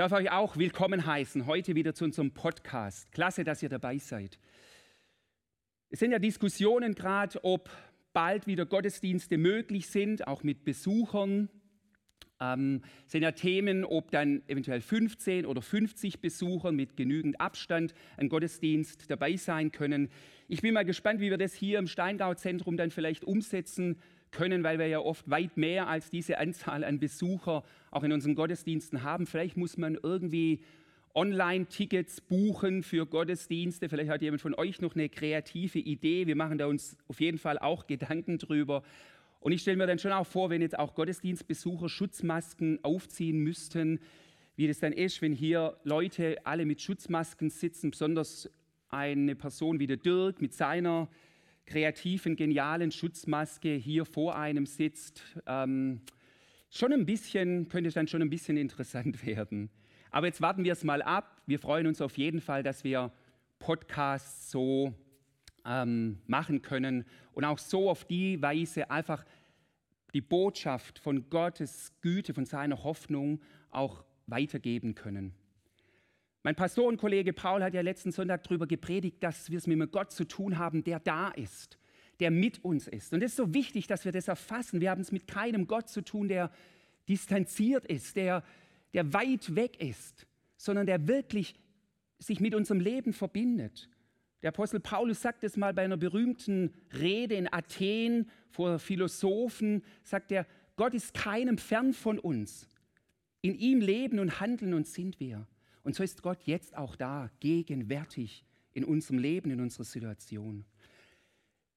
darf euch auch willkommen heißen, heute wieder zu unserem Podcast. Klasse, dass ihr dabei seid. Es sind ja Diskussionen gerade, ob bald wieder Gottesdienste möglich sind, auch mit Besuchern. Ähm, sind ja Themen, ob dann eventuell 15 oder 50 Besucher mit genügend Abstand an Gottesdienst dabei sein können. Ich bin mal gespannt, wie wir das hier im Steingau-Zentrum dann vielleicht umsetzen können, weil wir ja oft weit mehr als diese Anzahl an Besucher auch in unseren Gottesdiensten haben. Vielleicht muss man irgendwie Online-Tickets buchen für Gottesdienste. Vielleicht hat jemand von euch noch eine kreative Idee. Wir machen da uns auf jeden Fall auch Gedanken drüber. Und ich stelle mir dann schon auch vor, wenn jetzt auch Gottesdienstbesucher Schutzmasken aufziehen müssten, wie das dann ist, wenn hier Leute alle mit Schutzmasken sitzen, besonders eine Person wie der Dirk mit seiner kreativen, genialen Schutzmaske hier vor einem sitzt, ähm, schon ein bisschen, könnte dann schon ein bisschen interessant werden. Aber jetzt warten wir es mal ab. Wir freuen uns auf jeden Fall, dass wir Podcasts so ähm, machen können und auch so auf die Weise einfach die Botschaft von Gottes Güte, von seiner Hoffnung auch weitergeben können. Mein Pastor und Kollege Paul hat ja letzten Sonntag darüber gepredigt, dass wir es mit Gott zu tun haben, der da ist, der mit uns ist. Und es ist so wichtig, dass wir das erfassen. Wir haben es mit keinem Gott zu tun, der distanziert ist, der, der weit weg ist, sondern der wirklich sich mit unserem Leben verbindet. Der Apostel Paulus sagt es mal bei einer berühmten Rede in Athen vor Philosophen, sagt er, Gott ist keinem fern von uns. In ihm leben und handeln und sind wir. Und so ist Gott jetzt auch da, gegenwärtig in unserem Leben, in unserer Situation.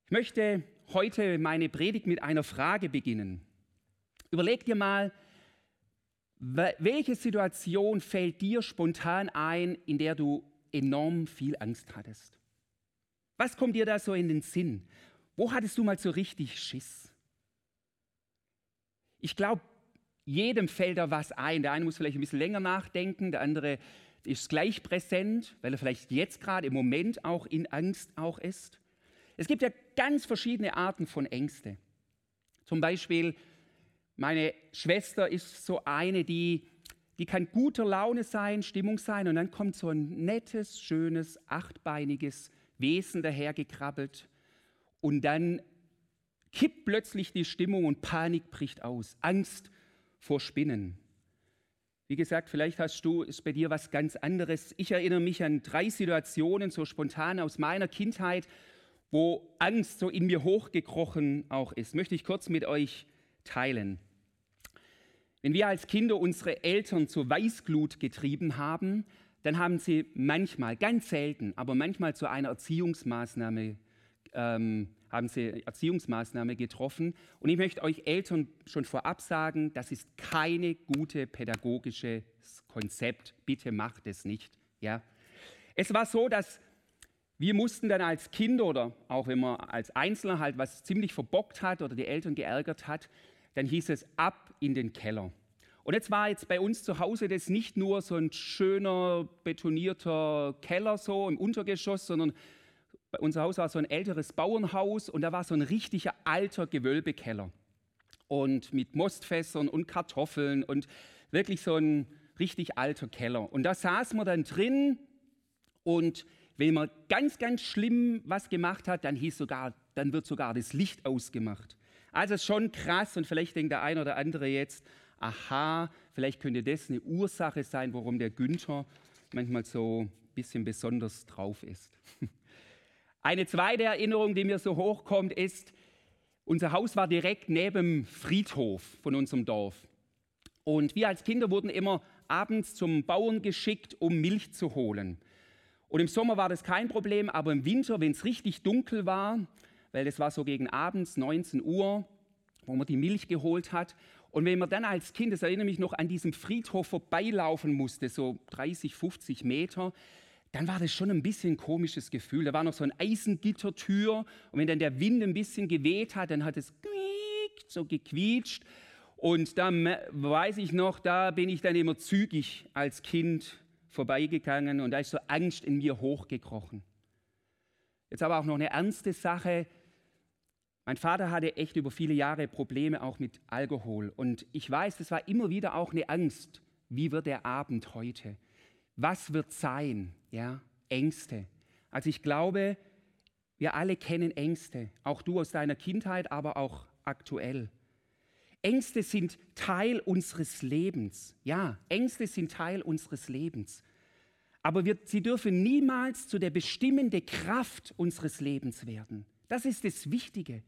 Ich möchte heute meine Predigt mit einer Frage beginnen. Überleg dir mal, welche Situation fällt dir spontan ein, in der du enorm viel Angst hattest? Was kommt dir da so in den Sinn? Wo hattest du mal so richtig Schiss? Ich glaube, jedem fällt da was ein. Der eine muss vielleicht ein bisschen länger nachdenken, der andere ist gleich präsent, weil er vielleicht jetzt gerade im Moment auch in Angst auch ist. Es gibt ja ganz verschiedene Arten von Ängste. Zum Beispiel, meine Schwester ist so eine, die, die kann guter Laune sein, Stimmung sein und dann kommt so ein nettes, schönes, achtbeiniges Wesen dahergekrabbelt und dann kippt plötzlich die Stimmung und Panik bricht aus. Angst vor Spinnen. Wie gesagt, vielleicht hast du, ist bei dir was ganz anderes. Ich erinnere mich an drei Situationen, so spontan aus meiner Kindheit, wo Angst so in mir hochgekrochen auch ist. Möchte ich kurz mit euch teilen. Wenn wir als Kinder unsere Eltern zur Weißglut getrieben haben, dann haben sie manchmal, ganz selten, aber manchmal zu einer Erziehungsmaßnahme ähm, haben sie Erziehungsmaßnahme getroffen. Und ich möchte euch Eltern schon vorab sagen, das ist keine gute pädagogisches Konzept. Bitte macht es nicht. Ja? Es war so, dass wir mussten dann als Kinder oder auch wenn man als Einzelner halt was ziemlich verbockt hat oder die Eltern geärgert hat, dann hieß es ab in den Keller. Und jetzt war jetzt bei uns zu Hause das nicht nur so ein schöner betonierter Keller so im Untergeschoss, sondern unser Haus war so ein älteres Bauernhaus und da war so ein richtiger alter Gewölbekeller. Und mit Mostfässern und Kartoffeln und wirklich so ein richtig alter Keller. Und da saß man dann drin und wenn man ganz, ganz schlimm was gemacht hat, dann hieß sogar, dann wird sogar das Licht ausgemacht. Also schon krass und vielleicht denkt der eine oder andere jetzt, aha, vielleicht könnte das eine Ursache sein, warum der Günther manchmal so ein bisschen besonders drauf ist. Eine zweite Erinnerung, die mir so hochkommt, ist, unser Haus war direkt neben dem Friedhof von unserem Dorf. Und wir als Kinder wurden immer abends zum Bauern geschickt, um Milch zu holen. Und im Sommer war das kein Problem, aber im Winter, wenn es richtig dunkel war, weil das war so gegen abends 19 Uhr, wo man die Milch geholt hat. Und wenn man dann als Kind, das erinnere mich noch, an diesem Friedhof vorbeilaufen musste, so 30, 50 Meter, dann war das schon ein bisschen ein komisches Gefühl. Da war noch so eine Eisengittertür und wenn dann der Wind ein bisschen geweht hat, dann hat es so gequietscht. Und da weiß ich noch, da bin ich dann immer zügig als Kind vorbeigegangen und da ist so Angst in mir hochgekrochen. Jetzt aber auch noch eine ernste Sache. Mein Vater hatte echt über viele Jahre Probleme auch mit Alkohol und ich weiß, das war immer wieder auch eine Angst wie wird der Abend heute? Was wird sein? Ja, Ängste. Also ich glaube, wir alle kennen Ängste, auch du aus deiner Kindheit, aber auch aktuell. Ängste sind Teil unseres Lebens. Ja, Ängste sind Teil unseres Lebens. Aber wir, sie dürfen niemals zu der bestimmenden Kraft unseres Lebens werden. Das ist das Wichtige.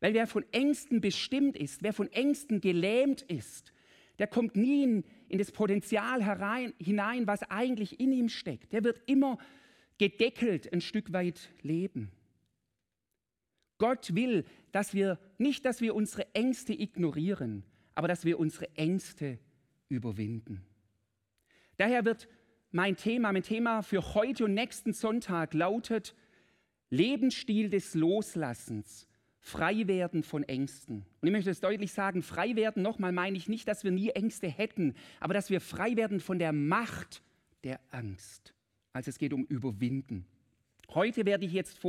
Weil wer von Ängsten bestimmt ist, wer von Ängsten gelähmt ist, der kommt nie in, in das Potenzial herein, hinein, was eigentlich in ihm steckt. Der wird immer gedeckelt ein Stück weit leben. Gott will, dass wir nicht, dass wir unsere Ängste ignorieren, aber dass wir unsere Ängste überwinden. Daher wird mein Thema, mein Thema für heute und nächsten Sonntag lautet Lebensstil des Loslassens, frei werden von Ängsten. Und ich möchte es deutlich sagen, frei werden, nochmal meine ich nicht, dass wir nie Ängste hätten, aber dass wir frei werden von der Macht der Angst. Also es geht um Überwinden. Heute werde ich jetzt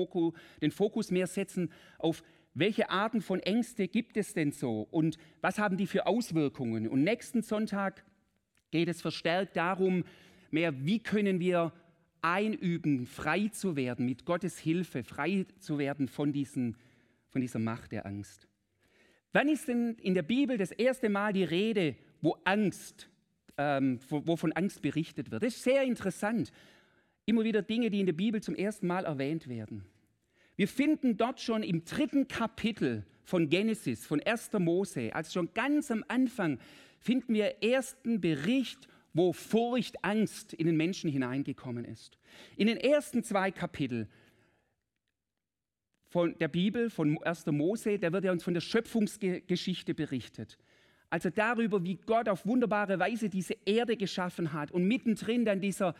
den Fokus mehr setzen auf welche Arten von Ängste gibt es denn so und was haben die für Auswirkungen. Und nächsten Sonntag geht es verstärkt darum, mehr wie können wir einüben, frei zu werden, mit Gottes Hilfe frei zu werden von, diesen, von dieser Macht der Angst. Wann ist denn in der Bibel das erste Mal die Rede, wo Angst, ähm, wo, von Angst berichtet wird? Das ist sehr interessant immer wieder Dinge, die in der Bibel zum ersten Mal erwähnt werden. Wir finden dort schon im dritten Kapitel von Genesis, von 1. Mose, also schon ganz am Anfang, finden wir ersten Bericht, wo Furcht, Angst in den Menschen hineingekommen ist. In den ersten zwei Kapiteln von der Bibel, von 1. Mose, da wird ja uns von der Schöpfungsgeschichte berichtet. Also darüber, wie Gott auf wunderbare Weise diese Erde geschaffen hat und mittendrin dann dieser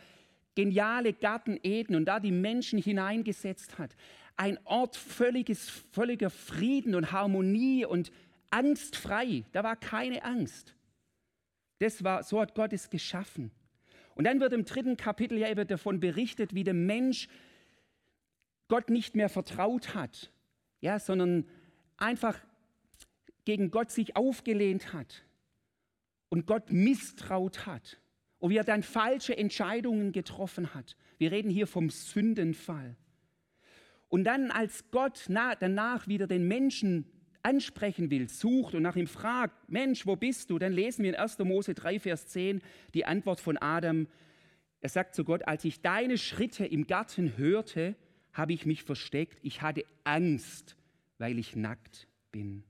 geniale Garten Eden und da die Menschen hineingesetzt hat. Ein Ort völliges, völliger Frieden und Harmonie und angstfrei. Da war keine Angst. Das war, so hat Gott es geschaffen. Und dann wird im dritten Kapitel ja eben davon berichtet, wie der Mensch Gott nicht mehr vertraut hat, ja, sondern einfach gegen Gott sich aufgelehnt hat und Gott misstraut hat und wie er dann falsche Entscheidungen getroffen hat. Wir reden hier vom Sündenfall. Und dann, als Gott danach wieder den Menschen ansprechen will, sucht und nach ihm fragt, Mensch, wo bist du? Dann lesen wir in 1. Mose 3, Vers 10 die Antwort von Adam. Er sagt zu Gott, als ich deine Schritte im Garten hörte, habe ich mich versteckt. Ich hatte Angst, weil ich nackt bin.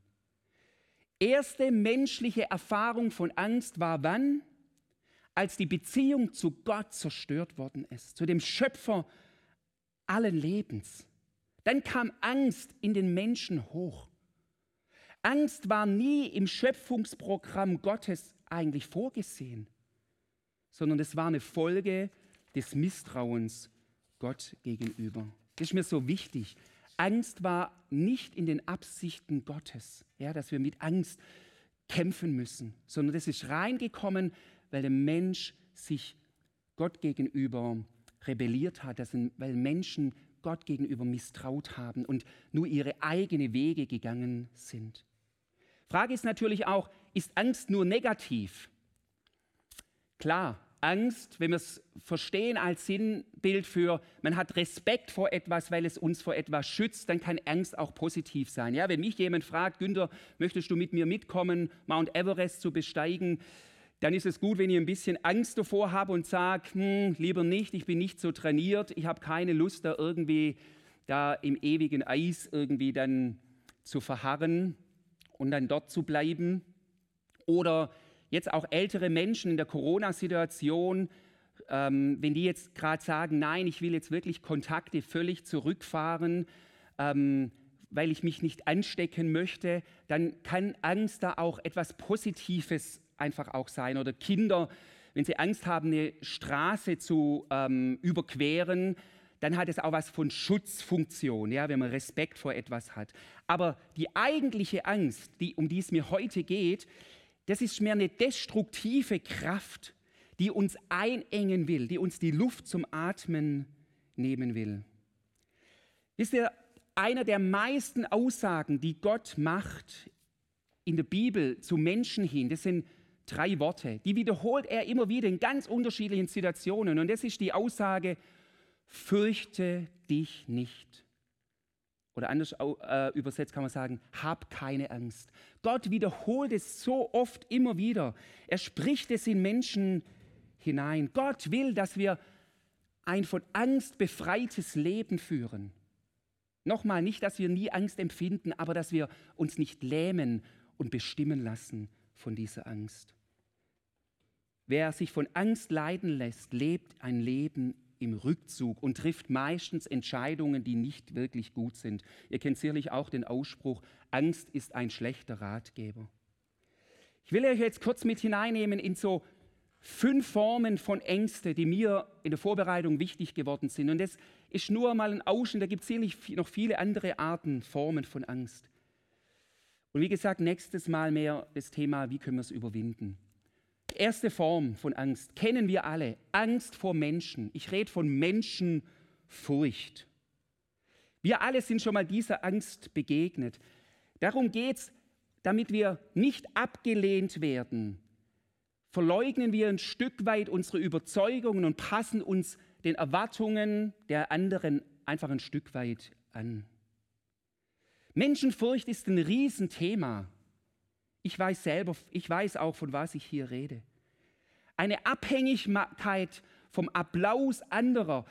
Erste menschliche Erfahrung von Angst war wann? als die Beziehung zu Gott zerstört worden ist, zu dem Schöpfer allen Lebens. Dann kam Angst in den Menschen hoch. Angst war nie im Schöpfungsprogramm Gottes eigentlich vorgesehen, sondern es war eine Folge des Misstrauens Gott gegenüber. Das ist mir so wichtig. Angst war nicht in den Absichten Gottes, ja, dass wir mit Angst kämpfen müssen, sondern das ist reingekommen, weil der Mensch sich Gott gegenüber rebelliert hat, weil Menschen Gott gegenüber misstraut haben und nur ihre eigenen Wege gegangen sind. Frage ist natürlich auch, ist Angst nur negativ? Klar, Angst, wenn wir es verstehen als Sinnbild für, man hat Respekt vor etwas, weil es uns vor etwas schützt, dann kann Angst auch positiv sein. Ja, wenn mich jemand fragt, Günther, möchtest du mit mir mitkommen, Mount Everest zu besteigen? dann ist es gut, wenn ich ein bisschen Angst davor habe und sage, hm, lieber nicht, ich bin nicht so trainiert, ich habe keine Lust, da irgendwie da im ewigen Eis irgendwie dann zu verharren und dann dort zu bleiben. Oder jetzt auch ältere Menschen in der Corona-Situation, ähm, wenn die jetzt gerade sagen, nein, ich will jetzt wirklich Kontakte völlig zurückfahren, ähm, weil ich mich nicht anstecken möchte, dann kann Angst da auch etwas Positives einfach auch sein. Oder Kinder, wenn sie Angst haben, eine Straße zu ähm, überqueren, dann hat es auch was von Schutzfunktion, ja, wenn man Respekt vor etwas hat. Aber die eigentliche Angst, die, um die es mir heute geht, das ist mehr eine destruktive Kraft, die uns einengen will, die uns die Luft zum Atmen nehmen will. Wisst ihr, einer der meisten Aussagen, die Gott macht in der Bibel zu Menschen hin, das sind drei Worte. Die wiederholt er immer wieder in ganz unterschiedlichen Situationen. Und das ist die Aussage, fürchte dich nicht. Oder anders äh, übersetzt kann man sagen, hab keine Angst. Gott wiederholt es so oft immer wieder. Er spricht es in Menschen hinein. Gott will, dass wir ein von Angst befreites Leben führen. Nochmal, nicht, dass wir nie Angst empfinden, aber dass wir uns nicht lähmen und bestimmen lassen von dieser Angst. Wer sich von Angst leiden lässt, lebt ein Leben im Rückzug und trifft meistens Entscheidungen, die nicht wirklich gut sind. Ihr kennt sicherlich auch den Ausspruch, Angst ist ein schlechter Ratgeber. Ich will euch jetzt kurz mit hineinnehmen in so fünf Formen von Ängste, die mir in der Vorbereitung wichtig geworden sind. Und das ist nur mal ein Ausschnitt, da gibt es sicherlich noch viele andere Arten, Formen von Angst. Und wie gesagt, nächstes Mal mehr das Thema, wie können wir es überwinden. Erste Form von Angst kennen wir alle. Angst vor Menschen. Ich rede von Menschenfurcht. Wir alle sind schon mal dieser Angst begegnet. Darum geht es, damit wir nicht abgelehnt werden, verleugnen wir ein Stück weit unsere Überzeugungen und passen uns den Erwartungen der anderen einfach ein Stück weit an. Menschenfurcht ist ein Riesenthema. Ich weiß selber, ich weiß auch, von was ich hier rede. Eine Abhängigkeit vom Applaus anderer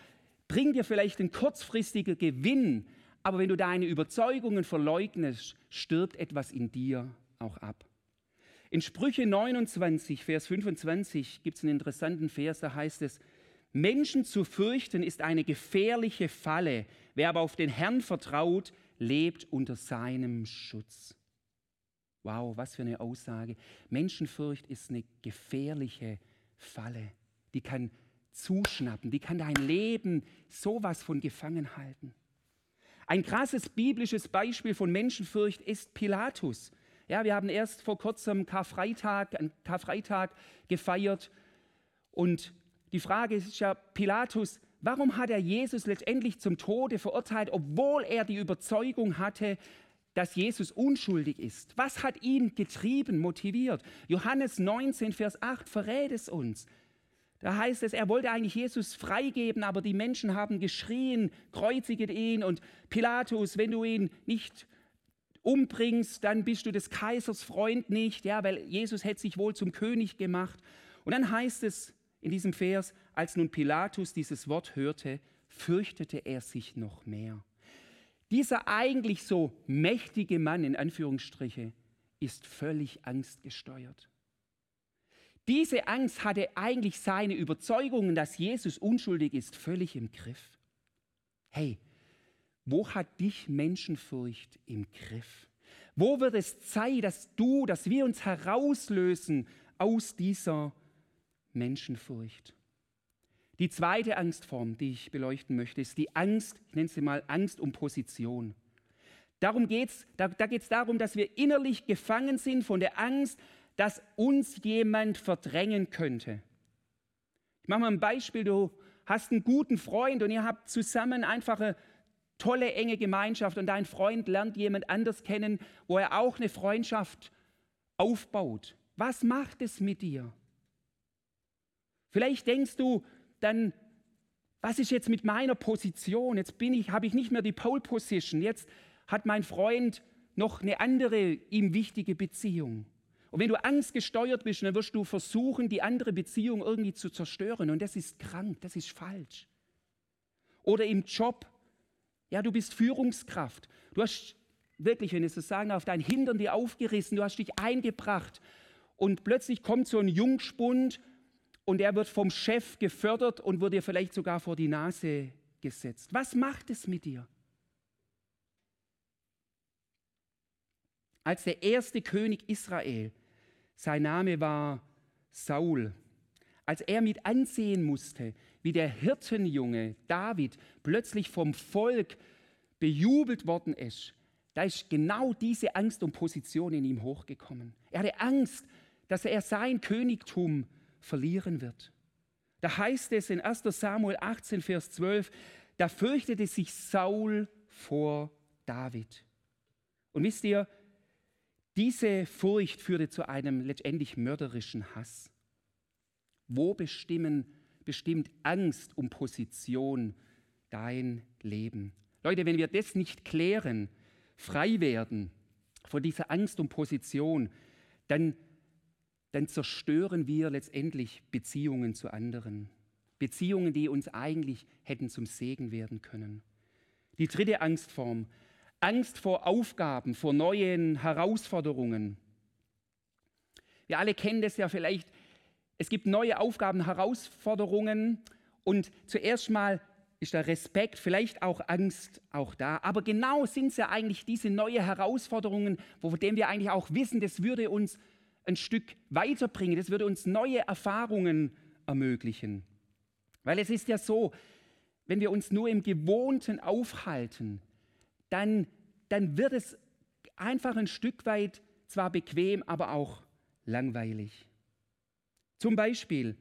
bringt dir vielleicht einen kurzfristigen Gewinn, aber wenn du deine Überzeugungen verleugnest, stirbt etwas in dir auch ab. In Sprüche 29, Vers 25 gibt es einen interessanten Vers, da heißt es, Menschen zu fürchten ist eine gefährliche Falle. Wer aber auf den Herrn vertraut, lebt unter seinem Schutz. Wow, was für eine Aussage. Menschenfurcht ist eine gefährliche Falle. Die kann zuschnappen, die kann dein Leben sowas von gefangen halten. Ein krasses biblisches Beispiel von Menschenfurcht ist Pilatus. Ja, wir haben erst vor kurzem Karfreitag, Karfreitag gefeiert und die Frage ist ja, Pilatus, warum hat er Jesus letztendlich zum Tode verurteilt, obwohl er die Überzeugung hatte, dass Jesus unschuldig ist? Was hat ihn getrieben, motiviert? Johannes 19, Vers 8 verrät es uns. Da heißt es, er wollte eigentlich Jesus freigeben, aber die Menschen haben geschrien, kreuzige ihn und Pilatus, wenn du ihn nicht umbringst, dann bist du des Kaisers Freund nicht, ja, weil Jesus hätte sich wohl zum König gemacht. Und dann heißt es in diesem Vers, als nun Pilatus dieses Wort hörte, fürchtete er sich noch mehr. Dieser eigentlich so mächtige Mann in Anführungsstriche ist völlig angstgesteuert. Diese Angst hatte eigentlich seine Überzeugungen, dass Jesus unschuldig ist, völlig im Griff. Hey, wo hat dich Menschenfurcht im Griff? Wo wird es Zeit, dass du, dass wir uns herauslösen aus dieser Menschenfurcht? Die zweite Angstform, die ich beleuchten möchte, ist die Angst, ich nenne sie mal Angst um Position. Darum geht's, da, da geht es darum, dass wir innerlich gefangen sind von der Angst, dass uns jemand verdrängen könnte. Ich mache mal ein Beispiel, du hast einen guten Freund und ihr habt zusammen einfache tolle, enge Gemeinschaft und dein Freund lernt jemand anders kennen, wo er auch eine Freundschaft aufbaut. Was macht es mit dir? Vielleicht denkst du dann, was ist jetzt mit meiner Position? Jetzt bin ich, habe ich nicht mehr die Pole Position. Jetzt hat mein Freund noch eine andere ihm wichtige Beziehung. Und wenn du angstgesteuert bist, dann wirst du versuchen, die andere Beziehung irgendwie zu zerstören. Und das ist krank, das ist falsch. Oder im Job, ja, du bist Führungskraft. Du hast wirklich, wenn ich so sagen darf, dein Hintern dir aufgerissen, du hast dich eingebracht und plötzlich kommt so ein Jungspund und er wird vom Chef gefördert und wird dir vielleicht sogar vor die Nase gesetzt. Was macht es mit dir? Als der erste König Israel, sein Name war Saul, als er mit ansehen musste, wie der Hirtenjunge David plötzlich vom Volk bejubelt worden ist, da ist genau diese Angst und Position in ihm hochgekommen. Er hatte Angst, dass er sein Königtum verlieren wird. Da heißt es in 1 Samuel 18, Vers 12, da fürchtete sich Saul vor David. Und wisst ihr, Diese Furcht führte zu einem letztendlich mörderischen Hass. Wo bestimmen, bestimmt Angst um Position dein Leben? Leute, wenn wir das nicht klären, frei werden von dieser Angst um Position, dann, dann zerstören wir letztendlich Beziehungen zu anderen. Beziehungen, die uns eigentlich hätten zum Segen werden können. Die dritte Angstform, Angst vor Aufgaben, vor neuen Herausforderungen. Wir alle kennen das ja vielleicht. Es gibt neue Aufgaben, Herausforderungen und zuerst mal ist der Respekt, vielleicht auch Angst auch da. Aber genau sind es ja eigentlich diese neuen Herausforderungen, von denen wir eigentlich auch wissen, das würde uns ein Stück weiterbringen, das würde uns neue Erfahrungen ermöglichen. Weil es ist ja so, wenn wir uns nur im Gewohnten aufhalten, dann, dann wird es einfach ein Stück weit zwar bequem, aber auch langweilig. Zum Beispiel,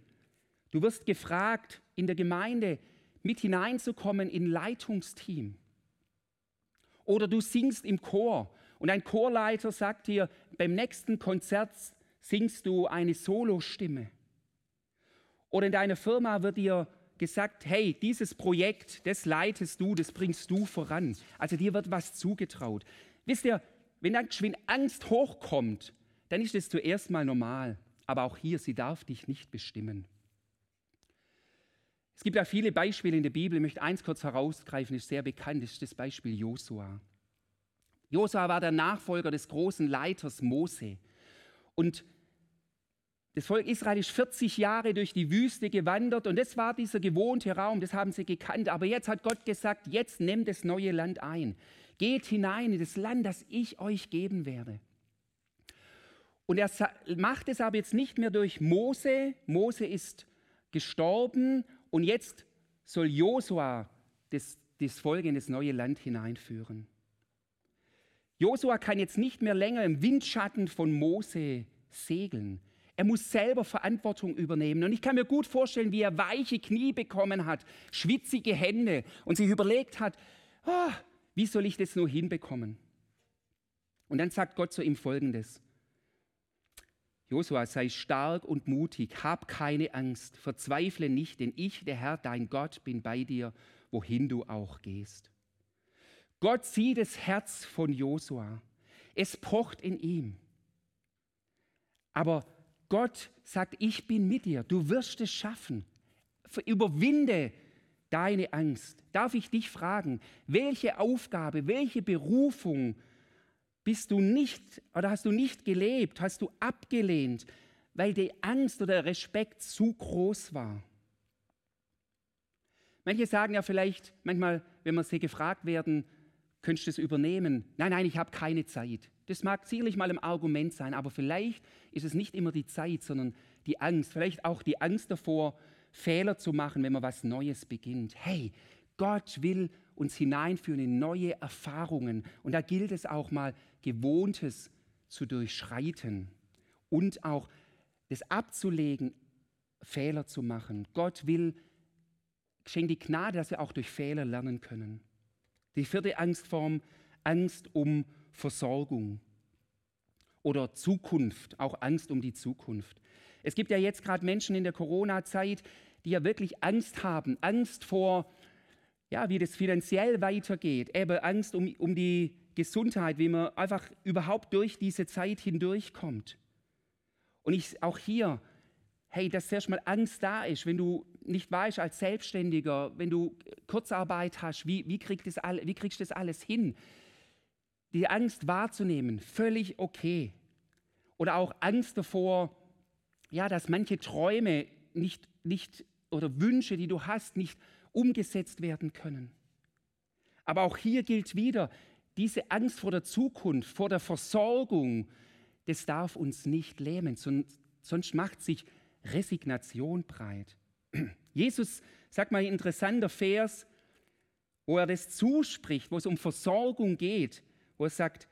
du wirst gefragt, in der Gemeinde mit hineinzukommen in Leitungsteam. Oder du singst im Chor und ein Chorleiter sagt dir, beim nächsten Konzert singst du eine Solostimme. Oder in deiner Firma wird dir gesagt, hey, dieses Projekt, das leitest du, das bringst du voran. Also dir wird was zugetraut. Wisst ihr, wenn dann geschwind Angst hochkommt, dann ist es zuerst mal normal. Aber auch hier, sie darf dich nicht bestimmen. Es gibt ja viele Beispiele in der Bibel. Ich möchte eins kurz herausgreifen, ist sehr bekannt, ist das Beispiel Josua. Josua war der Nachfolger des großen Leiters Mose. Und das Volk Israel ist 40 Jahre durch die Wüste gewandert und das war dieser gewohnte Raum, das haben sie gekannt. Aber jetzt hat Gott gesagt, jetzt nehmt das neue Land ein. Geht hinein in das Land, das ich euch geben werde. Und er macht es aber jetzt nicht mehr durch Mose. Mose ist gestorben und jetzt soll Josua das, das Volk in das neue Land hineinführen. Josua kann jetzt nicht mehr länger im Windschatten von Mose segeln. Er muss selber Verantwortung übernehmen. Und ich kann mir gut vorstellen, wie er weiche Knie bekommen hat, schwitzige Hände und sich überlegt hat, oh, wie soll ich das nur hinbekommen? Und dann sagt Gott zu ihm folgendes. Josua, sei stark und mutig, hab keine Angst, verzweifle nicht, denn ich, der Herr, dein Gott, bin bei dir, wohin du auch gehst. Gott sieht das Herz von Josua. Es pocht in ihm. Aber Gott sagt, ich bin mit dir, du wirst es schaffen. Überwinde deine Angst. Darf ich dich fragen, welche Aufgabe, welche Berufung bist du nicht oder hast du nicht gelebt, hast du abgelehnt, weil die Angst oder der Respekt zu groß war? Manche sagen ja vielleicht manchmal, wenn wir sie gefragt werden, könntest du es übernehmen? Nein, nein, ich habe keine Zeit. Das mag sicherlich mal ein Argument sein, aber vielleicht ist es nicht immer die Zeit, sondern die Angst. Vielleicht auch die Angst davor, Fehler zu machen, wenn man was Neues beginnt. Hey, Gott will uns hineinführen in neue Erfahrungen. Und da gilt es auch mal, Gewohntes zu durchschreiten und auch das abzulegen, Fehler zu machen. Gott will, schenkt die Gnade, dass wir auch durch Fehler lernen können. Die vierte Angstform, Angst um Versorgung oder Zukunft, auch Angst um die Zukunft. Es gibt ja jetzt gerade Menschen in der Corona-Zeit, die ja wirklich Angst haben, Angst vor, ja, wie das finanziell weitergeht, eben Angst um, um die Gesundheit, wie man einfach überhaupt durch diese Zeit hindurchkommt. Und ich auch hier, hey, dass zuerst mal Angst da ist, wenn du nicht weißt als Selbstständiger, wenn du Kurzarbeit hast, wie, wie, kriegst, das all, wie kriegst du das alles hin? die Angst wahrzunehmen, völlig okay. Oder auch Angst davor, ja, dass manche Träume nicht, nicht oder Wünsche, die du hast, nicht umgesetzt werden können. Aber auch hier gilt wieder, diese Angst vor der Zukunft, vor der Versorgung, das darf uns nicht lähmen, sonst macht sich Resignation breit. Jesus sagt mal ein interessanter Vers, wo er das zuspricht, wo es um Versorgung geht wo er sagt,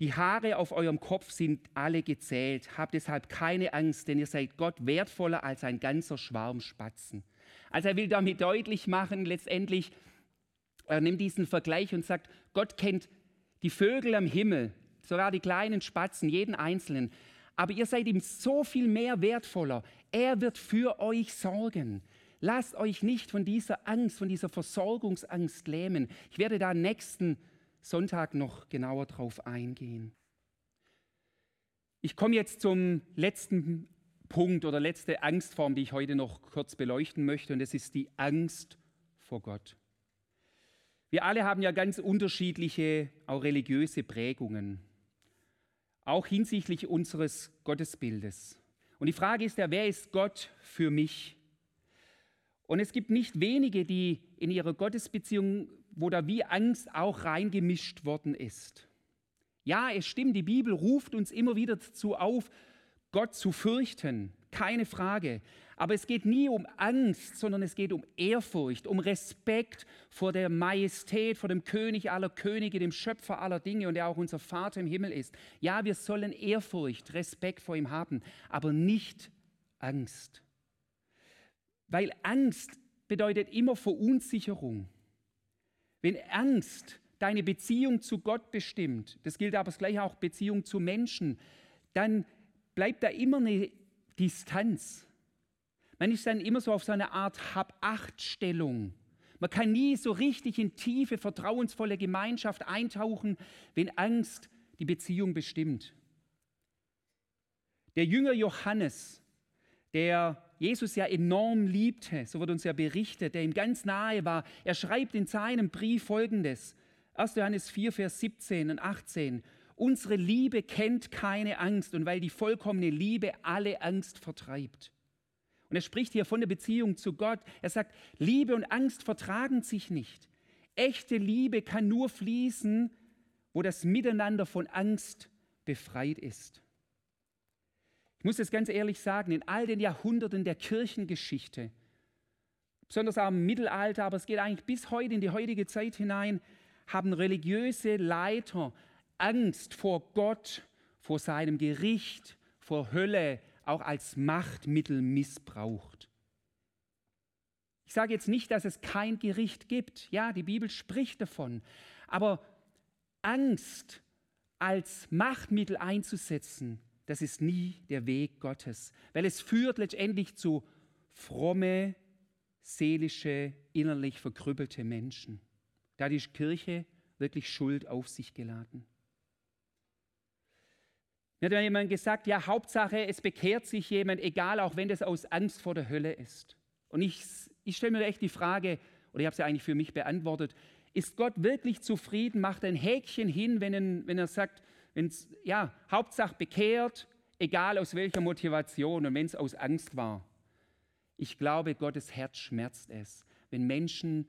die Haare auf eurem Kopf sind alle gezählt. Habt deshalb keine Angst, denn ihr seid Gott wertvoller als ein ganzer Schwarm Spatzen. Also er will damit deutlich machen, letztendlich, er nimmt diesen Vergleich und sagt, Gott kennt die Vögel am Himmel, sogar die kleinen Spatzen, jeden einzelnen. Aber ihr seid ihm so viel mehr wertvoller. Er wird für euch sorgen. Lasst euch nicht von dieser Angst, von dieser Versorgungsangst lähmen. Ich werde da nächsten Sonntag noch genauer drauf eingehen. Ich komme jetzt zum letzten Punkt oder letzte Angstform, die ich heute noch kurz beleuchten möchte, und das ist die Angst vor Gott. Wir alle haben ja ganz unterschiedliche, auch religiöse Prägungen, auch hinsichtlich unseres Gottesbildes. Und die Frage ist ja, wer ist Gott für mich? Und es gibt nicht wenige, die in ihrer Gottesbeziehung, wo da wie Angst auch reingemischt worden ist. Ja, es stimmt, die Bibel ruft uns immer wieder dazu auf, Gott zu fürchten, keine Frage. Aber es geht nie um Angst, sondern es geht um Ehrfurcht, um Respekt vor der Majestät, vor dem König aller Könige, dem Schöpfer aller Dinge und der auch unser Vater im Himmel ist. Ja, wir sollen Ehrfurcht, Respekt vor ihm haben, aber nicht Angst. Weil Angst bedeutet immer Verunsicherung. Wenn Angst deine Beziehung zu Gott bestimmt, das gilt aber gleich auch Beziehung zu Menschen, dann bleibt da immer eine Distanz. Man ist dann immer so auf so eine Art Hab-Acht-Stellung. Man kann nie so richtig in tiefe, vertrauensvolle Gemeinschaft eintauchen, wenn Angst die Beziehung bestimmt. Der Jünger Johannes, der Jesus ja enorm liebte, so wird uns ja berichtet, der ihm ganz nahe war, er schreibt in seinem Brief folgendes: 1. Johannes 4, Vers 17 und 18. Unsere Liebe kennt keine Angst und weil die vollkommene Liebe alle Angst vertreibt. Und er spricht hier von der Beziehung zu Gott. Er sagt, Liebe und Angst vertragen sich nicht. Echte Liebe kann nur fließen, wo das Miteinander von Angst befreit ist. Ich muss es ganz ehrlich sagen, in all den Jahrhunderten der Kirchengeschichte, besonders auch im Mittelalter, aber es geht eigentlich bis heute in die heutige Zeit hinein, haben religiöse Leiter Angst vor Gott, vor seinem Gericht, vor Hölle auch als Machtmittel missbraucht. Ich sage jetzt nicht, dass es kein Gericht gibt. Ja, die Bibel spricht davon. Aber Angst als Machtmittel einzusetzen, das ist nie der Weg Gottes, weil es führt letztendlich zu fromme, seelische, innerlich verkrüppelte Menschen. Da hat die Kirche wirklich Schuld auf sich geladen. Mir hat jemand gesagt, ja, Hauptsache, es bekehrt sich jemand, egal, auch wenn das aus Angst vor der Hölle ist. Und ich, ich stelle mir echt die Frage, oder ich habe sie eigentlich für mich beantwortet, ist Gott wirklich zufrieden, macht ein Häkchen hin, wenn, er, wenn er sagt, wenn's, ja, Hauptsache bekehrt, egal aus welcher Motivation und wenn es aus Angst war. Ich glaube, Gottes Herz schmerzt es, wenn Menschen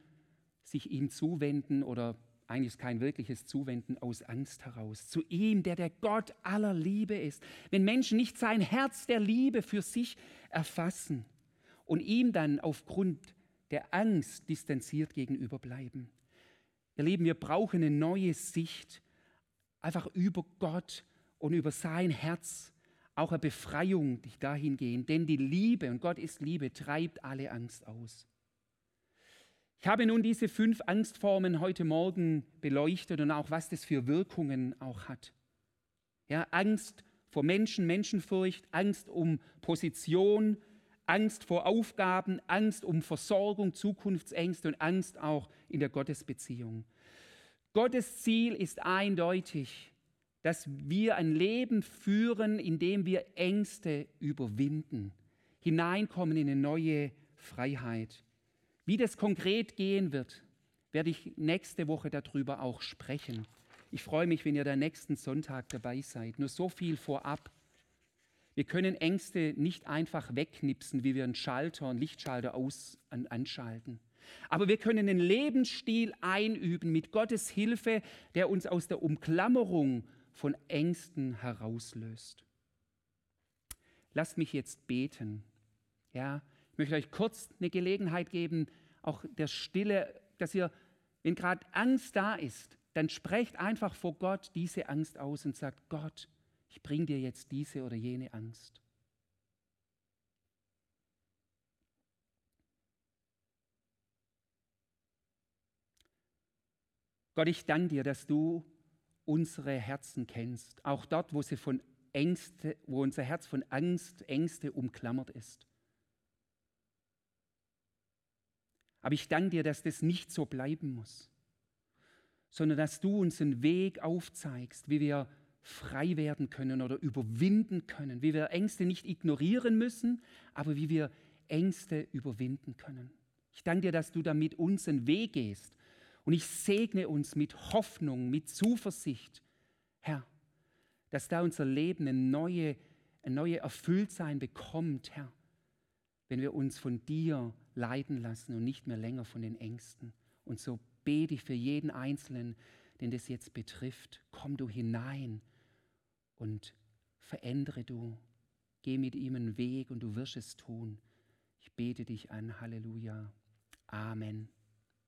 sich ihm zuwenden oder eigentlich kein wirkliches Zuwenden aus Angst heraus. Zu ihm, der der Gott aller Liebe ist. Wenn Menschen nicht sein Herz der Liebe für sich erfassen und ihm dann aufgrund der Angst distanziert gegenüber bleiben. Ihr Lieben, wir brauchen eine neue Sicht, einfach über Gott und über sein Herz, auch eine Befreiung die dahin gehen. Denn die Liebe, und Gott ist Liebe, treibt alle Angst aus. Ich habe nun diese fünf Angstformen heute Morgen beleuchtet und auch, was das für Wirkungen auch hat. Ja, Angst vor Menschen, Menschenfurcht, Angst um Position, Angst vor Aufgaben, Angst um Versorgung, Zukunftsängste und Angst auch in der Gottesbeziehung. Gottes Ziel ist eindeutig, dass wir ein Leben führen, in dem wir Ängste überwinden, hineinkommen in eine neue Freiheit. Wie das konkret gehen wird, werde ich nächste Woche darüber auch sprechen. Ich freue mich, wenn ihr da nächsten Sonntag dabei seid. Nur so viel vorab. Wir können Ängste nicht einfach wegknipsen, wie wir einen Schalter, einen Lichtschalter aus, an, anschalten. Aber wir können einen Lebensstil einüben mit Gottes Hilfe, der uns aus der Umklammerung von Ängsten herauslöst. Lasst mich jetzt beten. Ja, möchte euch kurz eine Gelegenheit geben, auch der Stille, dass ihr, wenn gerade Angst da ist, dann sprecht einfach vor Gott diese Angst aus und sagt, Gott, ich bringe dir jetzt diese oder jene Angst. Gott, ich danke dir, dass du unsere Herzen kennst, auch dort, wo, sie von Ängste, wo unser Herz von Angst, Ängste umklammert ist. Aber ich danke dir, dass das nicht so bleiben muss, sondern dass du uns einen Weg aufzeigst, wie wir frei werden können oder überwinden können, wie wir Ängste nicht ignorieren müssen, aber wie wir Ängste überwinden können. Ich danke dir, dass du damit uns einen Weg gehst. Und ich segne uns mit Hoffnung, mit Zuversicht, Herr, dass da unser Leben eine neue, ein neue Erfülltsein bekommt, Herr, wenn wir uns von dir leiden lassen und nicht mehr länger von den Ängsten. Und so bete ich für jeden Einzelnen, den das jetzt betrifft. Komm du hinein und verändere du. Geh mit ihm einen Weg und du wirst es tun. Ich bete dich an. Halleluja. Amen.